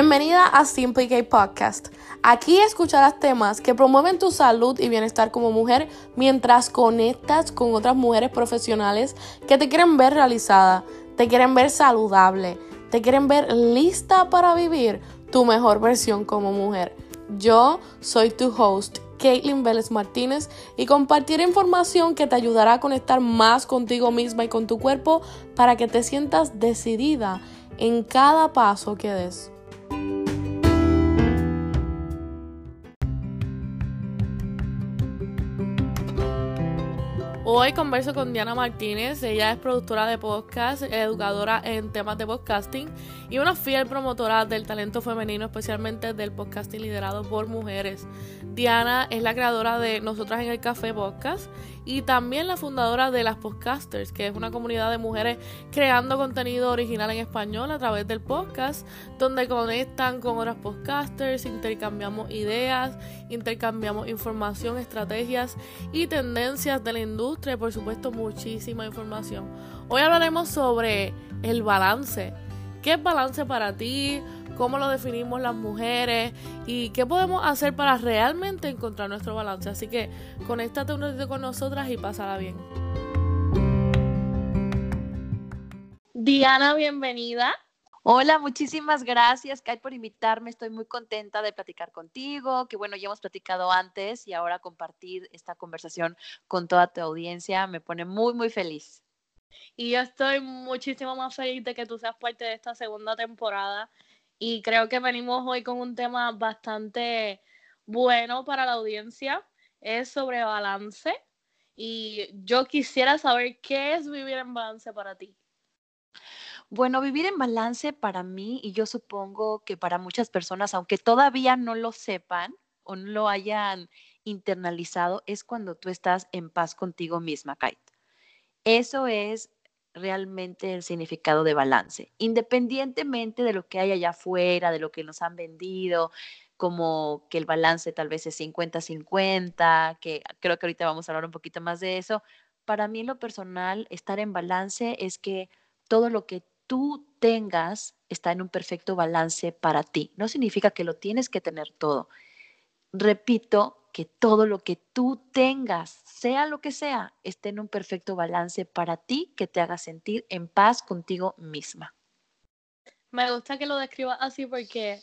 Bienvenida a Simply K Podcast. Aquí escucharás temas que promueven tu salud y bienestar como mujer mientras conectas con otras mujeres profesionales que te quieren ver realizada, te quieren ver saludable, te quieren ver lista para vivir tu mejor versión como mujer. Yo soy tu host, Caitlin Vélez Martínez, y compartiré información que te ayudará a conectar más contigo misma y con tu cuerpo para que te sientas decidida en cada paso que des. Hoy converso con Diana Martínez, ella es productora de podcast, educadora en temas de podcasting y una fiel promotora del talento femenino, especialmente del podcasting liderado por mujeres. Diana es la creadora de Nosotras en el Café Podcast y también la fundadora de las Podcasters, que es una comunidad de mujeres creando contenido original en español a través del podcast, donde conectan con otras podcasters, intercambiamos ideas, intercambiamos información, estrategias y tendencias de la industria y por supuesto muchísima información. Hoy hablaremos sobre el balance. ¿Qué es balance para ti? cómo lo definimos las mujeres y qué podemos hacer para realmente encontrar nuestro balance. Así que conéctate un ratito con nosotras y pásala bien. Diana, bienvenida. Hola, muchísimas gracias, Kai, por invitarme. Estoy muy contenta de platicar contigo, que bueno, ya hemos platicado antes y ahora compartir esta conversación con toda tu audiencia me pone muy, muy feliz. Y yo estoy muchísimo más feliz de que tú seas parte de esta segunda temporada y creo que venimos hoy con un tema bastante bueno para la audiencia. Es sobre balance. Y yo quisiera saber qué es vivir en balance para ti. Bueno, vivir en balance para mí, y yo supongo que para muchas personas, aunque todavía no lo sepan o no lo hayan internalizado, es cuando tú estás en paz contigo misma, Kate. Eso es realmente el significado de balance, independientemente de lo que hay allá afuera, de lo que nos han vendido, como que el balance tal vez es 50-50, que creo que ahorita vamos a hablar un poquito más de eso. Para mí lo personal, estar en balance es que todo lo que tú tengas está en un perfecto balance para ti. No significa que lo tienes que tener todo. Repito, que todo lo que tú tengas, sea lo que sea, esté en un perfecto balance para ti, que te haga sentir en paz contigo misma. Me gusta que lo describas así porque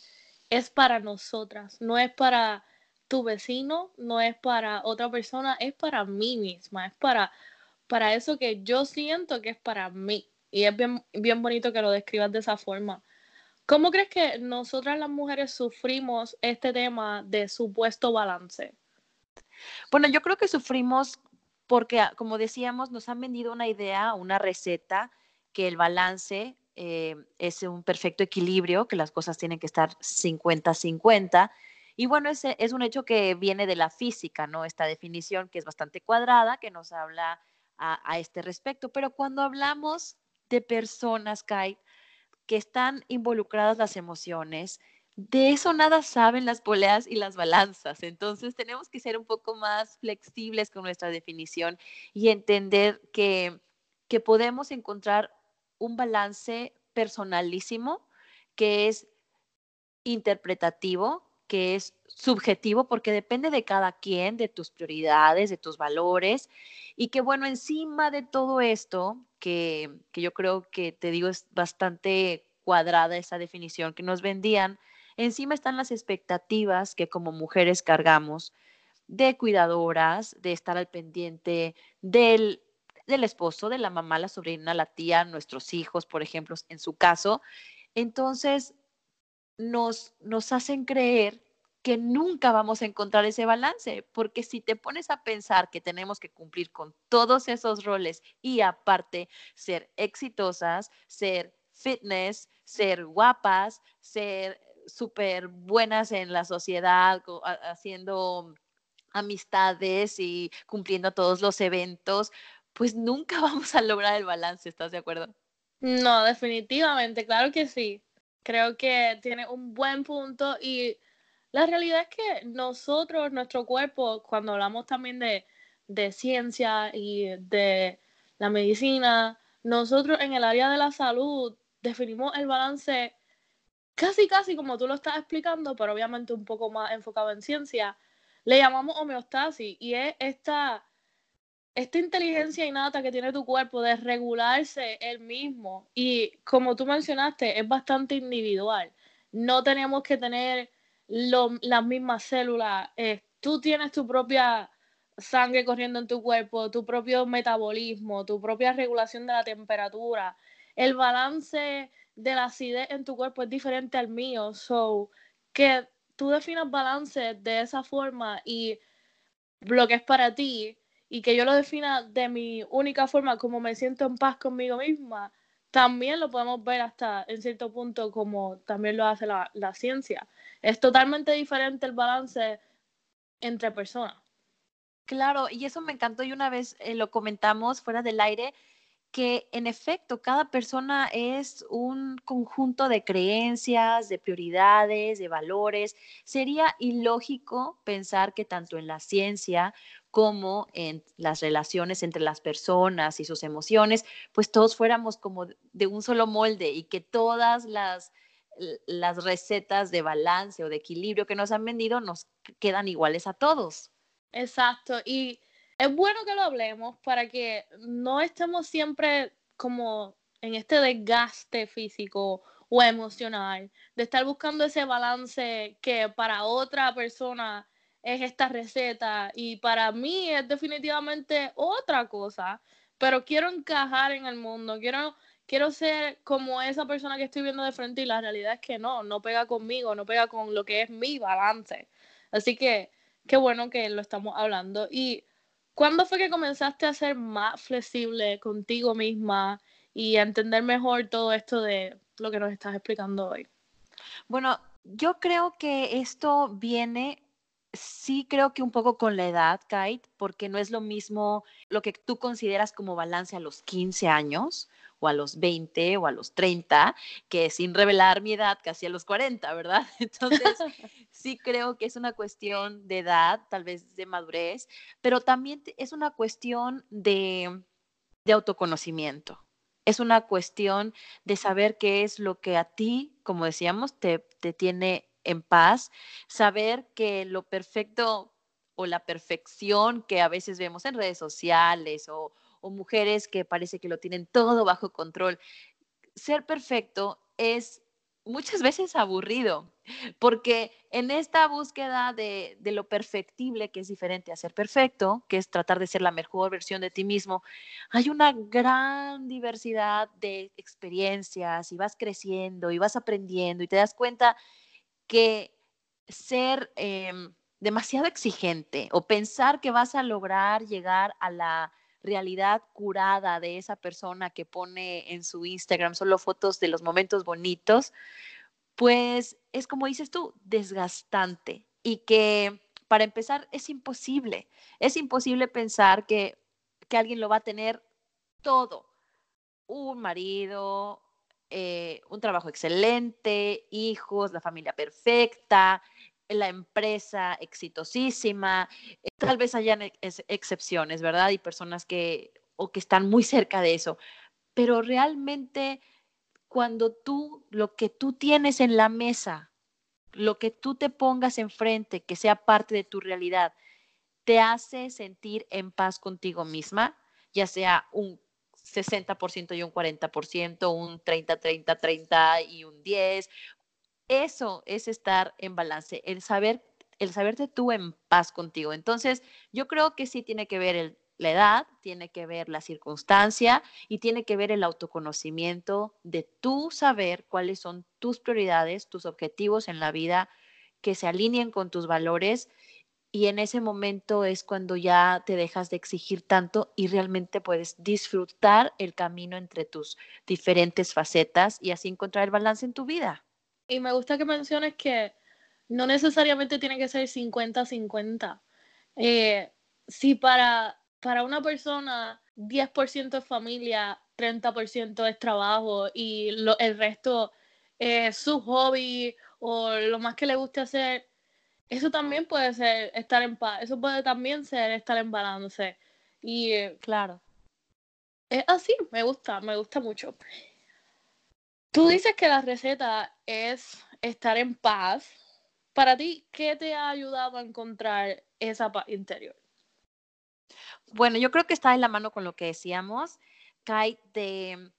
es para nosotras, no es para tu vecino, no es para otra persona, es para mí misma, es para, para eso que yo siento que es para mí. Y es bien, bien bonito que lo describas de esa forma. ¿Cómo crees que nosotras las mujeres sufrimos este tema de supuesto balance? Bueno, yo creo que sufrimos porque, ah, como decíamos, nos han vendido una idea, una receta, que el balance eh, es un perfecto equilibrio, que las cosas tienen que estar 50-50. Y bueno, ese es un hecho que viene de la física, ¿no? Esta definición que es bastante cuadrada, que nos habla a, a este respecto. Pero cuando hablamos de personas, que están involucradas las emociones, de eso nada saben las poleas y las balanzas. Entonces tenemos que ser un poco más flexibles con nuestra definición y entender que, que podemos encontrar un balance personalísimo que es interpretativo, que es subjetivo, porque depende de cada quien, de tus prioridades, de tus valores, y que bueno, encima de todo esto, que, que yo creo que te digo es bastante cuadrada esa definición que nos vendían, Encima están las expectativas que como mujeres cargamos de cuidadoras, de estar al pendiente del, del esposo, de la mamá, la sobrina, la tía, nuestros hijos, por ejemplo, en su caso. Entonces, nos, nos hacen creer que nunca vamos a encontrar ese balance, porque si te pones a pensar que tenemos que cumplir con todos esos roles y aparte ser exitosas, ser fitness, ser guapas, ser súper buenas en la sociedad, haciendo amistades y cumpliendo todos los eventos, pues nunca vamos a lograr el balance, ¿estás de acuerdo? No, definitivamente, claro que sí. Creo que tiene un buen punto y la realidad es que nosotros, nuestro cuerpo, cuando hablamos también de, de ciencia y de la medicina, nosotros en el área de la salud definimos el balance casi, casi como tú lo estás explicando, pero obviamente un poco más enfocado en ciencia, le llamamos homeostasis y es esta, esta inteligencia innata que tiene tu cuerpo de regularse él mismo y como tú mencionaste, es bastante individual. No tenemos que tener las mismas células. Eh, tú tienes tu propia sangre corriendo en tu cuerpo, tu propio metabolismo, tu propia regulación de la temperatura. El balance de la acidez en tu cuerpo es diferente al mío. So, que tú definas balance de esa forma y lo que es para ti y que yo lo defina de mi única forma como me siento en paz conmigo misma, también lo podemos ver hasta en cierto punto como también lo hace la, la ciencia. Es totalmente diferente el balance entre personas. Claro, y eso me encantó y una vez eh, lo comentamos fuera del aire, que en efecto cada persona es un conjunto de creencias, de prioridades, de valores. Sería ilógico pensar que tanto en la ciencia como en las relaciones entre las personas y sus emociones, pues todos fuéramos como de un solo molde y que todas las, las recetas de balance o de equilibrio que nos han vendido nos quedan iguales a todos. Exacto, y es bueno que lo hablemos para que no estemos siempre como en este desgaste físico o emocional, de estar buscando ese balance que para otra persona es esta receta y para mí es definitivamente otra cosa, pero quiero encajar en el mundo, quiero, quiero ser como esa persona que estoy viendo de frente y la realidad es que no, no pega conmigo, no pega con lo que es mi balance. Así que qué bueno que lo estamos hablando. ¿Y cuándo fue que comenzaste a ser más flexible contigo misma y a entender mejor todo esto de lo que nos estás explicando hoy? Bueno, yo creo que esto viene, sí creo que un poco con la edad, Kate, porque no es lo mismo lo que tú consideras como balance a los 15 años o a los 20 o a los 30, que sin revelar mi edad, casi a los 40, ¿verdad? Entonces, sí creo que es una cuestión de edad, tal vez de madurez, pero también es una cuestión de, de autoconocimiento. Es una cuestión de saber qué es lo que a ti, como decíamos, te, te tiene en paz, saber que lo perfecto o la perfección que a veces vemos en redes sociales o, mujeres que parece que lo tienen todo bajo control. Ser perfecto es muchas veces aburrido, porque en esta búsqueda de, lo perfectible, que es diferente a ser perfecto, que es tratar de ser la mejor versión de ti mismo, hay una gran diversidad de experiencias y vas creciendo y vas aprendiendo y te das cuenta que ser eh, demasiado exigente o pensar que vas a lograr llegar a la realidad curada de esa persona que pone en su Instagram solo fotos de los momentos bonitos, pues es como dices tú, desgastante y que para empezar es imposible, es imposible pensar que, que alguien lo va a tener todo, un marido, eh, un trabajo excelente, hijos, la familia perfecta, la empresa exitosísima, eh, tal vez hayan excepciones, ¿verdad? Y personas que, o que están muy cerca de eso, pero realmente cuando tú, lo que tú tienes en la mesa, lo que tú te pongas enfrente, que sea parte de tu realidad, te hace sentir en paz contigo misma, ya sea un 60% y un 40%, un 30, 30, 30 y un 10, eso es estar en balance, el saber, el saberte tú en paz contigo. Entonces, yo creo que sí tiene que ver la edad, tiene que ver la circunstancia y tiene que ver el autoconocimiento de tú saber cuáles son tus prioridades, tus objetivos en la vida, que se alineen con tus valores y en ese momento es cuando ya te dejas de exigir tanto y realmente puedes disfrutar el camino entre tus diferentes facetas y así encontrar el balance en tu vida. Y me gusta que menciones que no necesariamente tiene que ser 50-50. Eh, si para, para una persona 10% es familia, 30% es trabajo y el resto es su hobby o lo más que le guste hacer, eso también puede ser estar en paz, eso puede también ser estar en balance. Y claro. Es así, me gusta, me gusta mucho. Tú dices que la receta es estar en paz. Para ti, ¿qué te ha ayudado a encontrar esa paz interior? Bueno, yo creo que está en la mano con lo que decíamos, Kai, de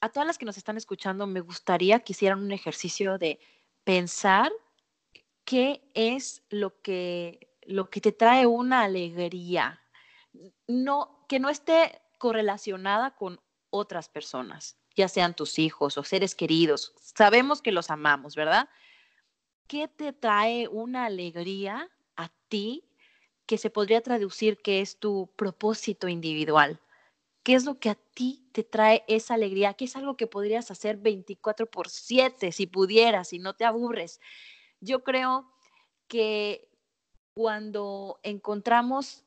a todas las que nos están escuchando, me gustaría que hicieran un ejercicio de pensar qué es lo que, lo que te trae una alegría. No, que no esté correlacionada con otras personas ya sean tus hijos o seres queridos, sabemos que los amamos, ¿verdad? ¿Qué te trae una alegría a ti que se podría traducir que es tu propósito individual? ¿Qué es lo que a ti te trae esa alegría? ¿Qué es algo que podrías hacer 24 por 7 si pudieras y no te aburres? Yo creo que cuando encontramos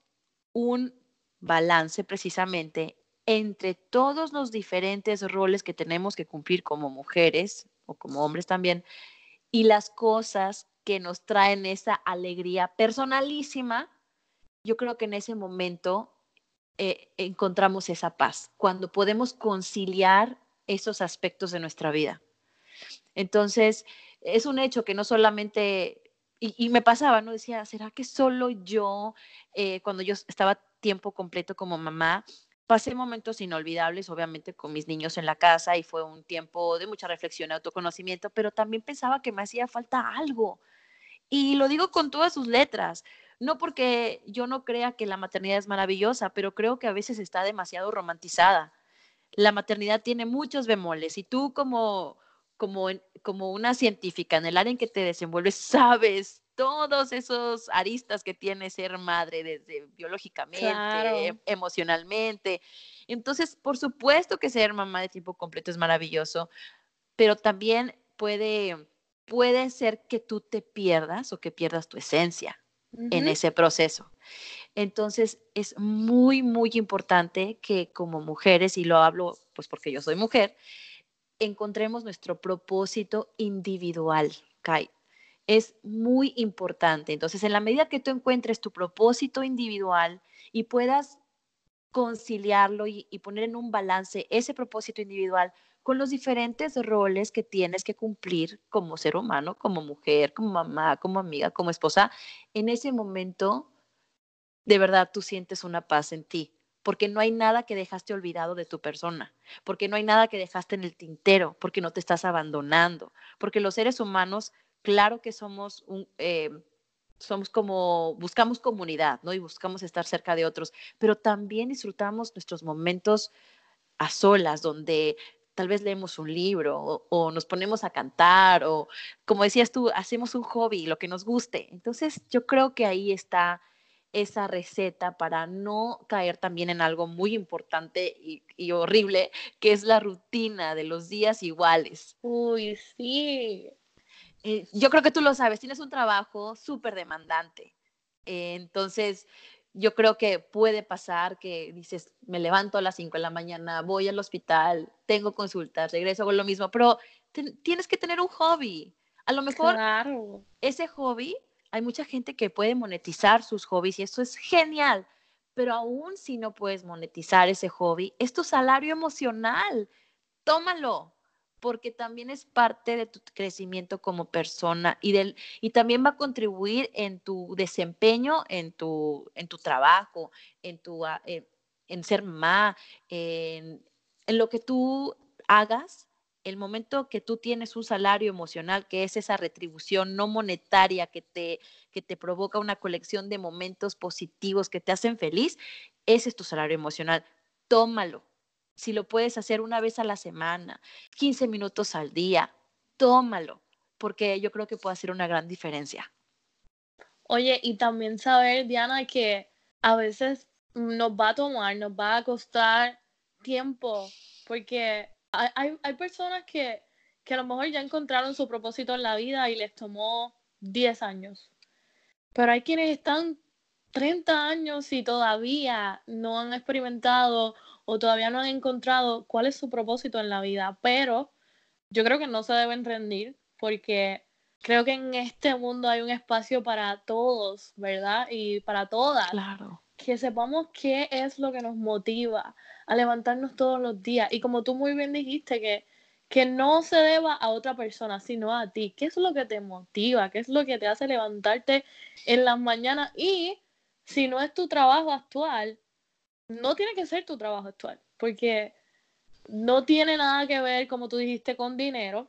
un balance precisamente entre todos los diferentes roles que tenemos que cumplir como mujeres o como hombres también y las cosas que nos traen esa alegría personalísima, yo creo que en ese momento eh, encontramos esa paz, cuando podemos conciliar esos aspectos de nuestra vida. Entonces, es un hecho que no solamente, y, me pasaba, ¿no? Decía, ¿será que solo yo, eh, cuando yo estaba tiempo completo como mamá, pasé momentos inolvidables, obviamente, con mis niños en la casa y fue un tiempo de mucha reflexión autoconocimiento, pero también pensaba que me hacía falta algo. Y lo digo con todas sus letras, no porque yo no crea que la maternidad es maravillosa, pero creo que a veces está demasiado romantizada. La maternidad tiene muchos bemoles y tú como, como, como una científica en el área en que te desenvuelves, sabes todos esos aristas que tiene ser madre desde biológicamente, emocionalmente. Entonces, por supuesto que ser mamá de tiempo completo es maravilloso, pero también puede, puede ser que tú te pierdas o que pierdas tu esencia en ese proceso. Entonces, es muy, muy importante que como mujeres, y lo hablo pues porque yo soy mujer, encontremos nuestro propósito individual, Kai es muy importante. Entonces, en la medida que tú encuentres tu propósito individual y puedas conciliarlo y, poner en un balance ese propósito individual con los diferentes roles que tienes que cumplir como ser humano, como mujer, como mamá, como amiga, como esposa, en ese momento, de verdad, tú sientes una paz en ti, porque no hay nada que dejaste olvidado de tu persona, porque no hay nada que dejaste en el tintero, porque no te estás abandonando, porque los seres humanos claro que somos un... Eh, somos como, buscamos comunidad, ¿no? Y buscamos estar cerca de otros, pero también disfrutamos nuestros momentos a solas, donde tal vez leemos un libro o, nos ponemos a cantar o, como decías tú, hacemos un hobby, lo que nos guste. Entonces, yo creo que ahí está esa receta para no caer también en algo muy importante y, y horrible, que es la rutina de los días iguales. Uy, sí. Eh, yo creo que tú lo sabes, tienes un trabajo súper demandante. Eh, entonces, yo creo que puede pasar que dices, me levanto a las 5 de la mañana, voy al hospital, tengo consultas, regreso, hago lo mismo, pero tienes que tener un hobby. A lo mejor ese hobby, hay mucha gente que puede monetizar sus hobbies y eso es genial, pero aún si no puedes monetizar ese hobby, es tu salario emocional. Tómalo, porque también es parte de tu crecimiento como persona y, del, y también va a contribuir en tu desempeño, en tu, en tu trabajo, en, tu, eh, en ser mamá, en, en lo que tú hagas, el momento que tú tienes un salario emocional, que es esa retribución no monetaria que te, que te provoca una colección de momentos positivos que te hacen feliz, ese es tu salario emocional. Tómalo, si lo puedes hacer una vez a la semana, 15 minutos al día, tómalo, porque yo creo que puede hacer una gran diferencia. Oye, y también saber, Diana, que a veces nos va a tomar, nos va a costar tiempo, porque hay, hay personas que, que a lo mejor ya encontraron su propósito en la vida y les tomó 10 años. Pero hay quienes están 30 años y todavía no han experimentado o todavía no han encontrado cuál es su propósito en la vida, pero yo creo que no se deben rendir porque creo que en este mundo hay un espacio para todos, ¿verdad? Y para todas. Claro. Que sepamos qué es lo que nos motiva a levantarnos todos los días. Y como tú muy bien dijiste, que, que no se deba a otra persona, sino a ti. ¿Qué es lo que te motiva? ¿Qué es lo que te hace levantarte en las mañanas? Y si no es tu trabajo actual, no tiene que ser tu trabajo actual, porque no tiene nada que ver, como tú dijiste, con dinero,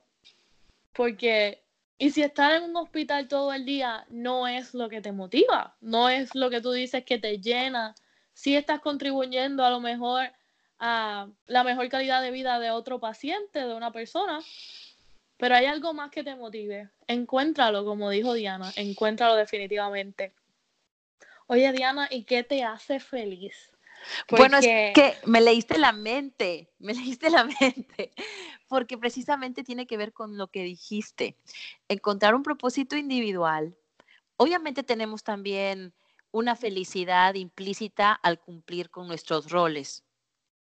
porque, y si estar en un hospital todo el día no es lo que te motiva, no es lo que tú dices que te llena, si estás contribuyendo a lo mejor a la mejor calidad de vida de otro paciente, de una persona, pero hay algo más que te motive. Encuéntralo, como dijo Diana, encuéntralo definitivamente. Oye, Diana, ¿y qué te hace feliz? Bueno, es que me leíste la mente, me leíste la mente, porque precisamente tiene que ver con lo que dijiste, encontrar un propósito individual. Obviamente tenemos también una felicidad implícita al cumplir con nuestros roles.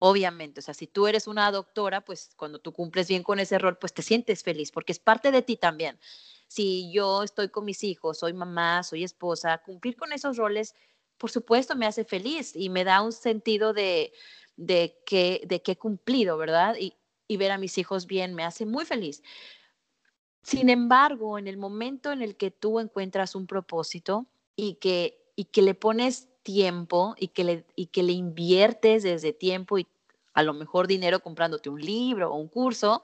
Obviamente, o sea, si tú eres una doctora, pues cuando tú cumples bien con ese rol, pues te sientes feliz, porque es parte de ti también. Si yo estoy con mis hijos, soy mamá, soy esposa, cumplir con esos roles, por supuesto, me hace feliz y me da un sentido de, de, que, de que he cumplido, ¿verdad? Y, y ver a mis hijos bien me hace muy feliz. Sin embargo, en el momento en el que tú encuentras un propósito y que, y que le pones tiempo y que, le, y que le inviertes desde tiempo y a lo mejor dinero comprándote un libro o un curso,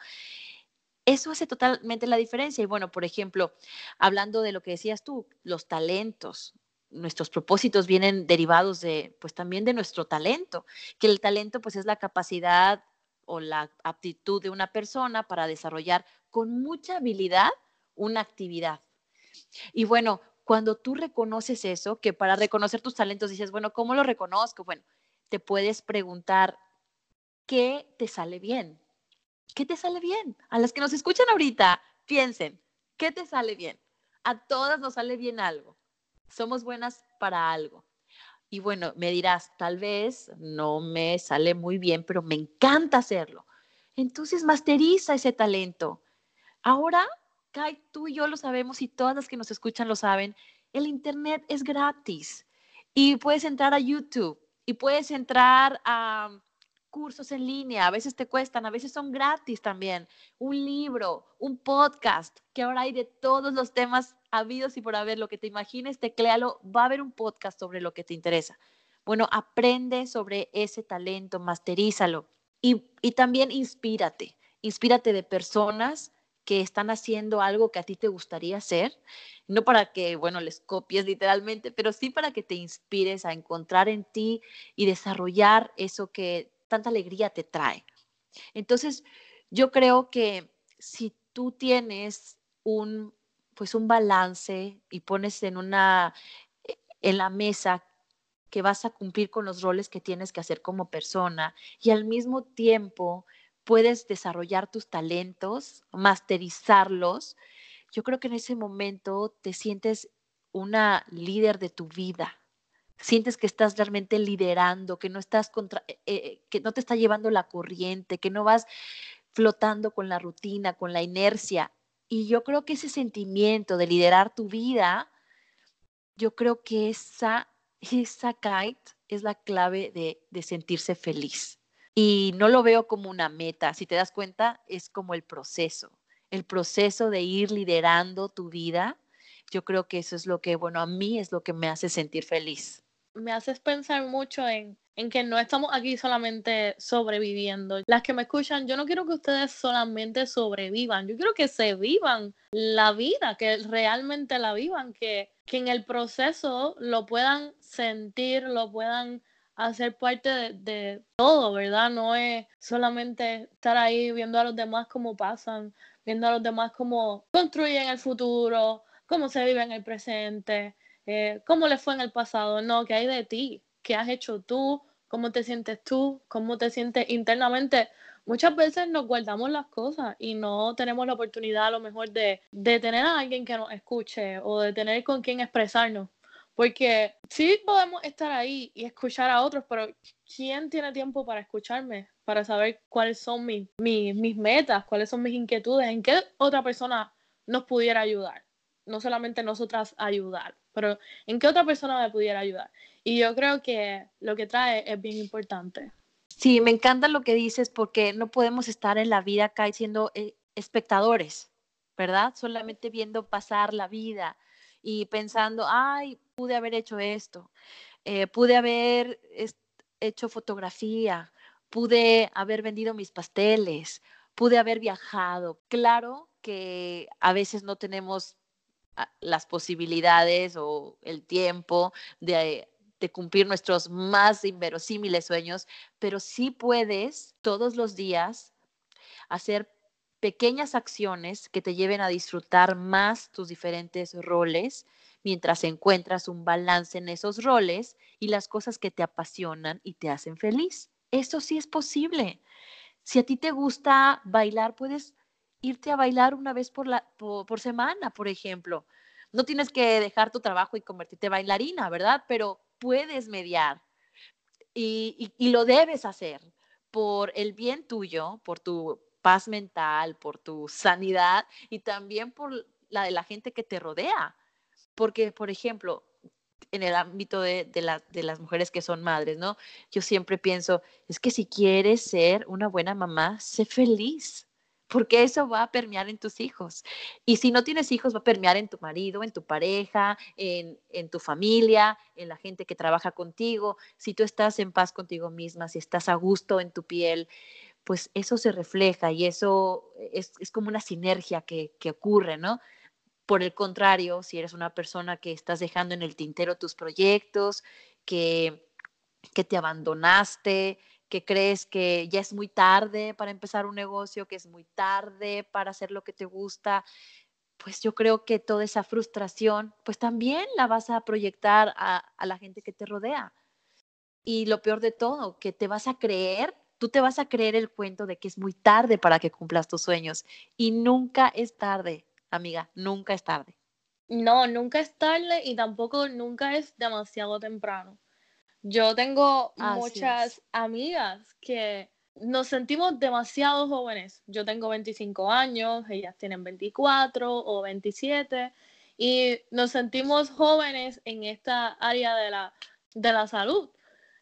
eso hace totalmente la diferencia. Y bueno, por ejemplo, hablando de lo que decías tú, los talentos, nuestros propósitos vienen derivados de, pues también de nuestro talento, que el talento pues es la capacidad o la aptitud de una persona para desarrollar con mucha habilidad una actividad. Y bueno, cuando tú reconoces eso, que para reconocer tus talentos dices, bueno, ¿cómo lo reconozco? Bueno, te puedes preguntar, ¿qué te sale bien? ¿Qué te sale bien? A las que nos escuchan ahorita, piensen, ¿qué te sale bien? A todas nos sale bien algo. Somos buenas para algo. Y bueno, me dirás, tal vez no me sale muy bien, pero me encanta hacerlo. Entonces, masteriza ese talento. Ahora Tú y yo lo sabemos y todas las que nos escuchan lo saben, el Internet es gratis y puedes entrar a YouTube y puedes entrar a cursos en línea, a veces te cuestan, a veces son gratis también, un libro, un podcast, que ahora hay de todos los temas habidos y por haber, lo que te imagines, tecléalo, va a haber un podcast sobre lo que te interesa. Bueno, aprende sobre ese talento, masterízalo y, y también inspírate, inspírate de personas que están haciendo algo que a ti te gustaría hacer, no para que, bueno, les copies literalmente, pero sí para que te inspires a encontrar en ti y desarrollar eso que tanta alegría te trae. Entonces, yo creo que si tú tienes un pues un balance y pones en una e, en la mesa que vas a cumplir con los roles que tienes que hacer como persona y al mismo tiempo puedes desarrollar tus talentos, masterizarlos, yo creo que en ese momento te sientes una líder de tu vida. Sientes que estás realmente liderando, que no estás contra, eh, eh, que no te está llevando la corriente, que no vas flotando con la rutina, con la inercia. Y yo creo que ese sentimiento de liderar tu vida, yo creo que esa, esa kite es la clave de, de sentirse feliz y no lo veo como una meta. Si te das cuenta, es como el proceso, el proceso de ir liderando tu vida. Yo creo que eso es lo que, bueno, a mí es lo que me hace sentir feliz. Me haces pensar mucho en, en que no estamos aquí solamente sobreviviendo. Las que me escuchan, yo no quiero que ustedes solamente sobrevivan, yo quiero que se vivan la vida, que realmente la vivan, que, que en el proceso lo puedan sentir, lo puedan hacer parte de, todo, ¿verdad? No es solamente estar ahí viendo a los demás cómo pasan, viendo a los demás cómo construyen el futuro, cómo se vive en el presente, eh, cómo le fue en el pasado, no, ¿qué hay de ti? ¿Qué has hecho tú? ¿Cómo te sientes tú? ¿Cómo te sientes internamente? Muchas veces nos guardamos las cosas y no tenemos la oportunidad a lo mejor de, de tener a alguien que nos escuche o de tener con quien expresarnos. Porque sí podemos estar ahí y escuchar a otros, pero ¿quién tiene tiempo para escucharme? Para saber cuáles son mis, mis, metas, cuáles son mis inquietudes, en qué otra persona nos pudiera ayudar. No solamente nosotras ayudar, pero en qué otra persona me pudiera ayudar. Y yo creo que lo que trae es bien importante. Sí, me encanta lo que dices porque no podemos estar en la vida acá siendo eh, espectadores, ¿verdad? Solamente viendo pasar la vida y pensando, ay, pude haber hecho esto, eh, pude haber hecho fotografía, pude haber vendido mis pasteles, pude haber viajado. Claro que a veces no tenemos ah, las posibilidades o el tiempo de de cumplir nuestros más inverosímiles sueños, pero sí puedes todos los días hacer pequeñas acciones que te lleven a disfrutar más tus diferentes roles mientras encuentras un balance en esos roles y las cosas que te apasionan y te hacen feliz. Eso sí es posible. Si a ti te gusta bailar, puedes irte a bailar una vez por, la, por, semana, por ejemplo. No tienes que dejar tu trabajo y convertirte bailarina, ¿verdad? Pero puedes mediar y, lo debes hacer por el bien tuyo, por tu paz mental, por tu sanidad y también por la de la gente que te rodea. Porque, por ejemplo, en el ámbito de, las mujeres que son madres, ¿no? Yo siempre pienso, es que si quieres ser una buena mamá, sé feliz porque eso va a permear en tus hijos. Y si no tienes hijos, va a permear en tu marido, en tu pareja, en, tu familia, en la gente que trabaja contigo. Si tú estás en paz contigo misma, si estás a gusto en tu piel, pues eso se refleja y eso es, como una sinergia que, que ocurre, ¿no? Por el contrario, si eres una persona que estás dejando en el tintero tus proyectos, que, que te abandonaste, que crees que ya es muy tarde para empezar un negocio, que es muy tarde para hacer lo que te gusta, pues yo creo que toda esa frustración, pues también la vas a proyectar a, la gente que te rodea. Y lo peor de todo, que te vas a creer, tú te vas a creer el cuento de que es muy tarde para que cumplas tus sueños. Y nunca es tarde, amiga, nunca es tarde. No, nunca es tarde y tampoco nunca es demasiado temprano. Yo tengo muchas amigas que nos sentimos demasiado jóvenes. Yo tengo 25 años, ellas tienen 24 o 27 y nos sentimos jóvenes en esta área de la, de la salud.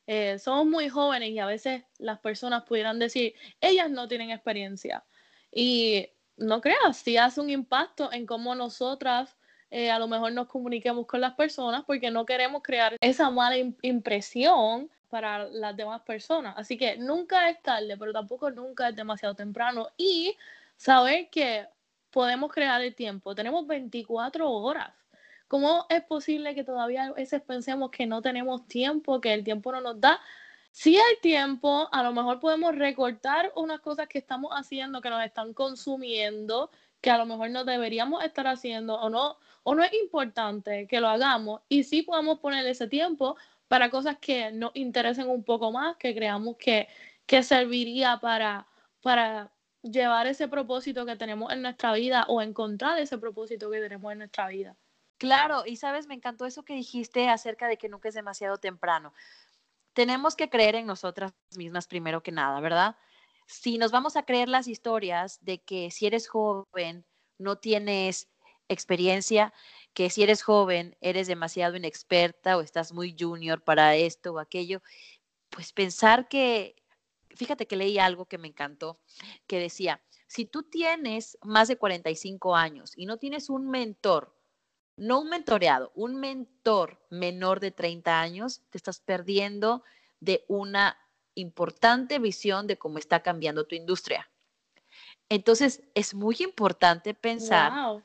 Eh, somos muy jóvenes y a veces las personas pudieran decir, ellas no tienen experiencia. Y no creas, si hace un impacto en cómo nosotras eh, a lo mejor nos comuniquemos con las personas porque no queremos crear esa mala impresión para las demás personas. Así que nunca es tarde, pero tampoco nunca es demasiado temprano. Y saber que podemos crear el tiempo. Tenemos 24 horas. ¿Cómo es posible que todavía a veces pensemos que no tenemos tiempo, que el tiempo no nos da? Si hay tiempo, a lo mejor podemos recortar unas cosas que estamos haciendo que nos están consumiendo, que a lo mejor no deberíamos estar haciendo o no, o no es importante que lo hagamos y sí podemos poner ese tiempo para cosas que nos interesen un poco más, que creamos que, que serviría para, para llevar ese propósito que tenemos en nuestra vida o encontrar ese propósito que tenemos en nuestra vida. Claro, y sabes, me encantó eso que dijiste acerca de que nunca es demasiado temprano. Tenemos que creer en nosotras mismas primero que nada, ¿verdad? Si nos vamos a creer las historias de que si eres joven, no tienes experiencia, que si eres joven, eres demasiado inexperta o estás muy junior para esto o aquello, pues pensar que, fíjate que leí algo que me encantó, que decía, si tú tienes más de 45 años y no tienes un mentor, no un mentoreado, un mentor menor de 30 años, te estás perdiendo de una importante visión de cómo está cambiando tu industria. Entonces, es muy importante pensar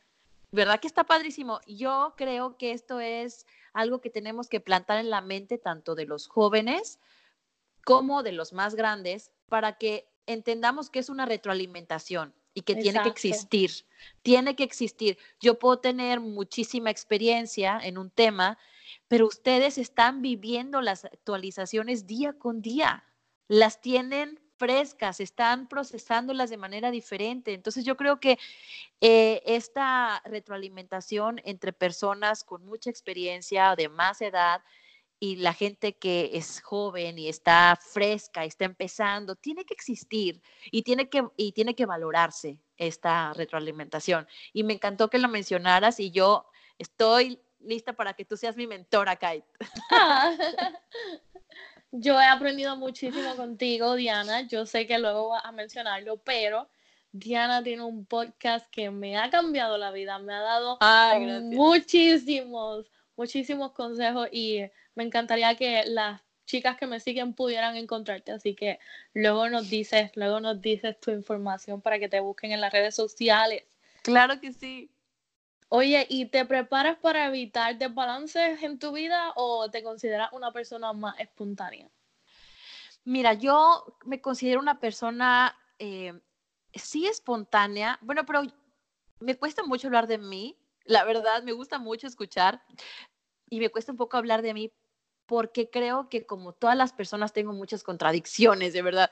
¿Verdad que está padrísimo? Yo creo que esto es algo que tenemos que plantar en la mente tanto de los jóvenes como de los más grandes para que entendamos que es una retroalimentación y que tiene que existir. Tiene que existir. Yo puedo tener muchísima experiencia en un tema, pero ustedes están viviendo las actualizaciones día con día. Las tienen frescas, están procesándolas de manera diferente. Entonces yo creo que eh, esta retroalimentación entre personas con mucha experiencia, de más edad, y la gente que es joven y está fresca, y está empezando, tiene que existir y tiene que, y tiene que valorarse esta retroalimentación. Y me encantó que lo mencionaras y yo estoy lista para que tú seas mi mentora, Kate. Yo he aprendido muchísimo contigo, Diana. Yo sé que luego vas a mencionarlo, pero Diana tiene un podcast que me ha cambiado la vida, me ha dado muchísimos, muchísimos consejos y me encantaría que las chicas que me siguen pudieran encontrarte. Así que luego nos dices, luego nos dices tu información para que te busquen en las redes sociales. Claro que sí. Oye, ¿y te preparas para evitar desbalances en tu vida o te consideras una persona más espontánea? Mira, yo me considero una persona eh, sí espontánea, bueno, pero me cuesta mucho hablar de mí, la verdad, me gusta mucho escuchar y me cuesta un poco hablar de mí porque creo que como todas las personas tengo muchas contradicciones, de verdad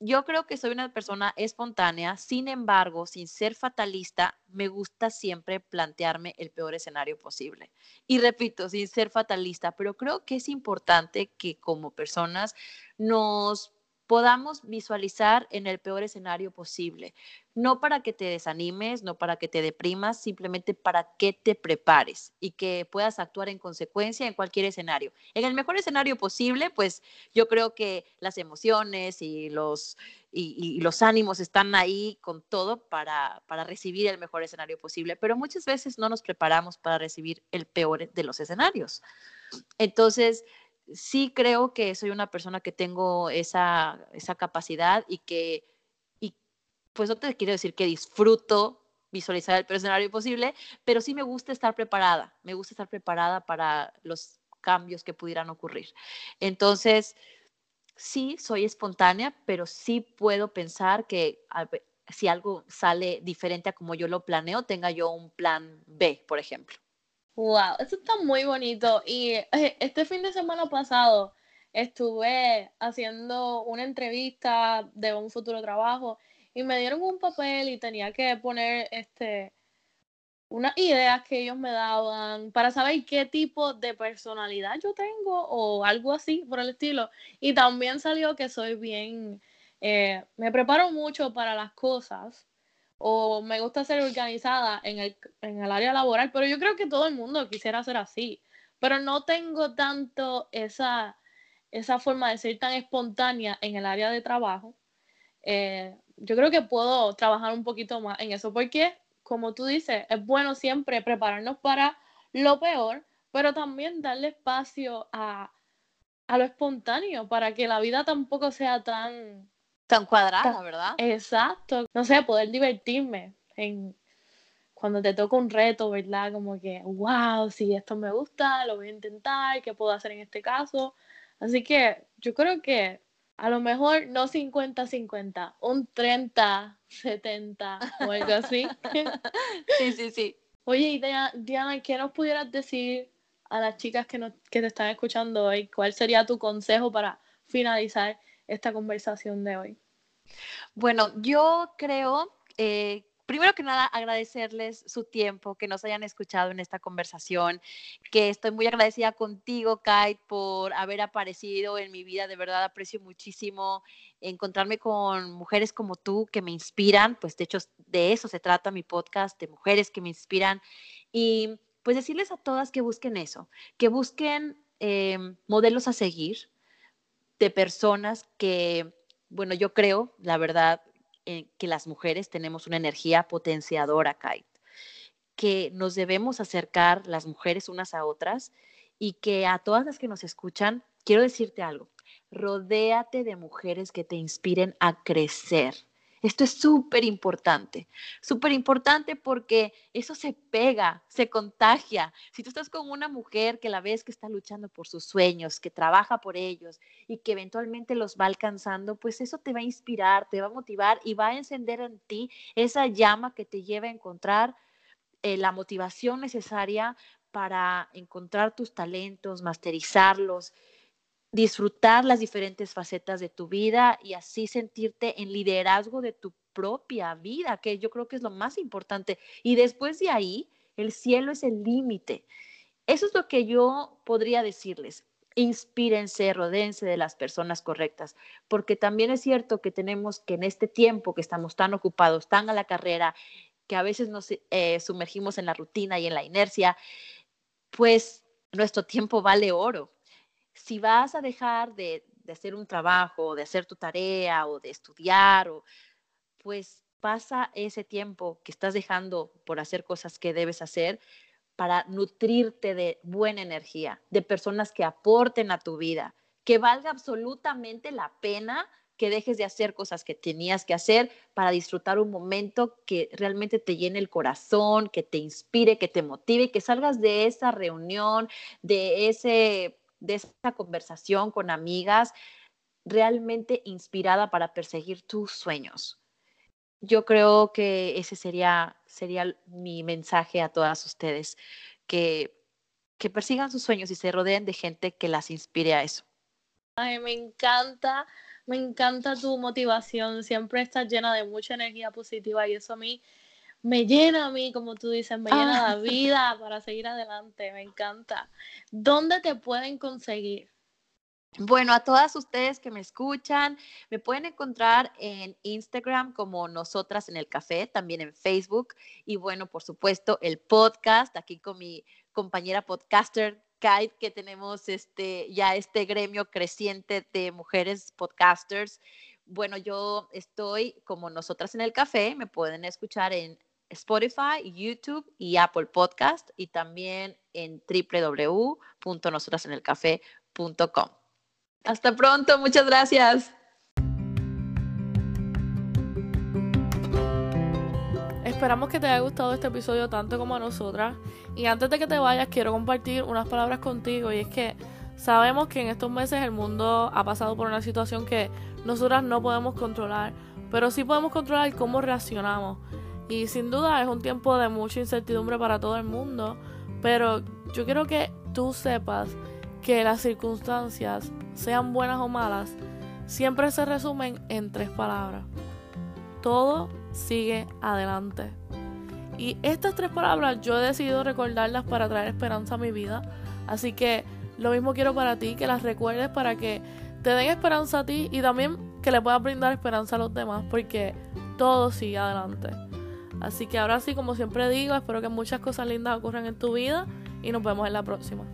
yo creo que soy una persona espontánea, sin embargo, sin ser fatalista, me gusta siempre plantearme el peor escenario posible. Y repito, sin ser fatalista, pero creo que es importante que como personas nos podamos visualizar en el peor escenario posible. No para que te desanimes, no para que te deprimas, simplemente para que te prepares y que puedas actuar en consecuencia en cualquier escenario. En el mejor escenario posible, pues yo creo que las emociones y los, y, los ánimos están ahí con todo para, para recibir el mejor escenario posible, pero muchas veces no nos preparamos para recibir el peor de los escenarios. Entonces, sí creo que soy una persona que tengo esa, esa capacidad y que, y pues no te quiero decir que disfruto visualizar el escenario posible, pero sí me gusta estar preparada, me gusta estar preparada para los cambios que pudieran ocurrir. Entonces, sí, soy espontánea, pero sí puedo pensar que si algo sale diferente a como yo lo planeo, tenga yo un plan B, por ejemplo. Wow, eso está muy bonito. Y eh, este fin de semana pasado estuve haciendo una entrevista de un futuro trabajo y me dieron un papel y tenía que poner este unas ideas que ellos me daban para saber qué tipo de personalidad yo tengo o algo así por el estilo. Y también salió que soy bien, eh, me preparo mucho para las cosas o me gusta ser organizada en el, en el área laboral, pero yo creo que todo el mundo quisiera ser así, pero no tengo tanto esa, esa forma de ser tan espontánea en el área de trabajo. Eh, yo creo que puedo trabajar un poquito más en eso, porque como tú dices, es bueno siempre prepararnos para lo peor, pero también darle espacio a, a lo espontáneo, para que la vida tampoco sea tan Tan cuadrada, ¿verdad? Exacto. No sé, poder divertirme en cuando te toca un reto, ¿verdad? Como que, wow, si esto me gusta, lo voy a intentar, ¿qué puedo hacer en este caso? Así que yo creo que a lo mejor no 50-50, un 30-70 o algo así. sí, sí, sí. Oye, Diana, ¿qué nos pudieras decir a las chicas que, nos, que te están escuchando hoy? ¿Cuál sería tu consejo para finalizar esta conversación de hoy? Bueno, yo creo, eh, primero que nada, agradecerles su tiempo, que nos hayan escuchado en esta conversación, que estoy muy agradecida contigo, Kate, por haber aparecido en mi vida. De verdad, aprecio muchísimo encontrarme con mujeres como tú que me inspiran, pues de hecho de eso se trata mi podcast, de mujeres que me inspiran. Y pues decirles a todas que busquen eso, que busquen eh, modelos a seguir, de personas que, bueno, yo creo, la verdad, eh, que las mujeres tenemos una energía potenciadora, Kate, que nos debemos acercar las mujeres unas a otras y que a todas las que nos escuchan, quiero decirte algo, rodéate de mujeres que te inspiren a crecer, esto es súper importante, súper importante porque eso se pega, se contagia. Si tú estás con una mujer que la ves que está luchando por sus sueños, que trabaja por ellos y que eventualmente los va alcanzando, pues eso te va a inspirar, te va a motivar y va a encender en ti esa llama que te lleva a encontrar eh, la motivación necesaria para encontrar tus talentos, masterizarlos disfrutar las diferentes facetas de tu vida y así sentirte en liderazgo de tu propia vida, que yo creo que es lo más importante. Y después de ahí, el cielo es el límite. Eso es lo que yo podría decirles. Inspírense, rodense de las personas correctas, porque también es cierto que tenemos que en este tiempo que estamos tan ocupados, tan a la carrera, que a veces nos eh, sumergimos en la rutina y en la inercia, pues nuestro tiempo vale oro si vas a dejar de, de hacer un trabajo, de hacer tu tarea o de estudiar, o, pues pasa ese tiempo que estás dejando por hacer cosas que debes hacer para nutrirte de buena energía, de personas que aporten a tu vida, que valga absolutamente la pena que dejes de hacer cosas que tenías que hacer para disfrutar un momento que realmente te llene el corazón, que te inspire, que te motive, que salgas de esa reunión, de ese de esa conversación con amigas realmente inspirada para perseguir tus sueños. Yo creo que ese sería, sería mi mensaje a todas ustedes, que, que persigan sus sueños y se rodeen de gente que las inspire a eso. Ay, me encanta, me encanta tu motivación, siempre estás llena de mucha energía positiva y eso a mí me llena a mí, como tú dices, me llena la ah. vida para seguir adelante, me encanta. ¿Dónde te pueden conseguir? Bueno, a todas ustedes que me escuchan, me pueden encontrar en Instagram como Nosotras en el Café, también en Facebook y bueno, por supuesto, el podcast, aquí con mi compañera podcaster Kate, que tenemos este, ya este gremio creciente de mujeres podcasters. Bueno, yo estoy como Nosotras en el Café, me pueden escuchar en Spotify, YouTube y Apple Podcast y también en www.nosotrasenelcafé.com. Hasta pronto, muchas gracias. Esperamos que te haya gustado este episodio tanto como a nosotras. Y antes de que te vayas, quiero compartir unas palabras contigo. Y es que sabemos que en estos meses el mundo ha pasado por una situación que nosotras no podemos controlar, pero sí podemos controlar cómo reaccionamos. Y sin duda es un tiempo de mucha incertidumbre para todo el mundo, pero yo quiero que tú sepas que las circunstancias, sean buenas o malas, siempre se resumen en tres palabras. Todo sigue adelante. Y estas tres palabras yo he decidido recordarlas para traer esperanza a mi vida. Así que lo mismo quiero para ti, que las recuerdes para que te den esperanza a ti y también que le puedas brindar esperanza a los demás, porque todo sigue adelante. Así que ahora sí, como siempre digo, espero que muchas cosas lindas ocurran en tu vida y nos vemos en la próxima.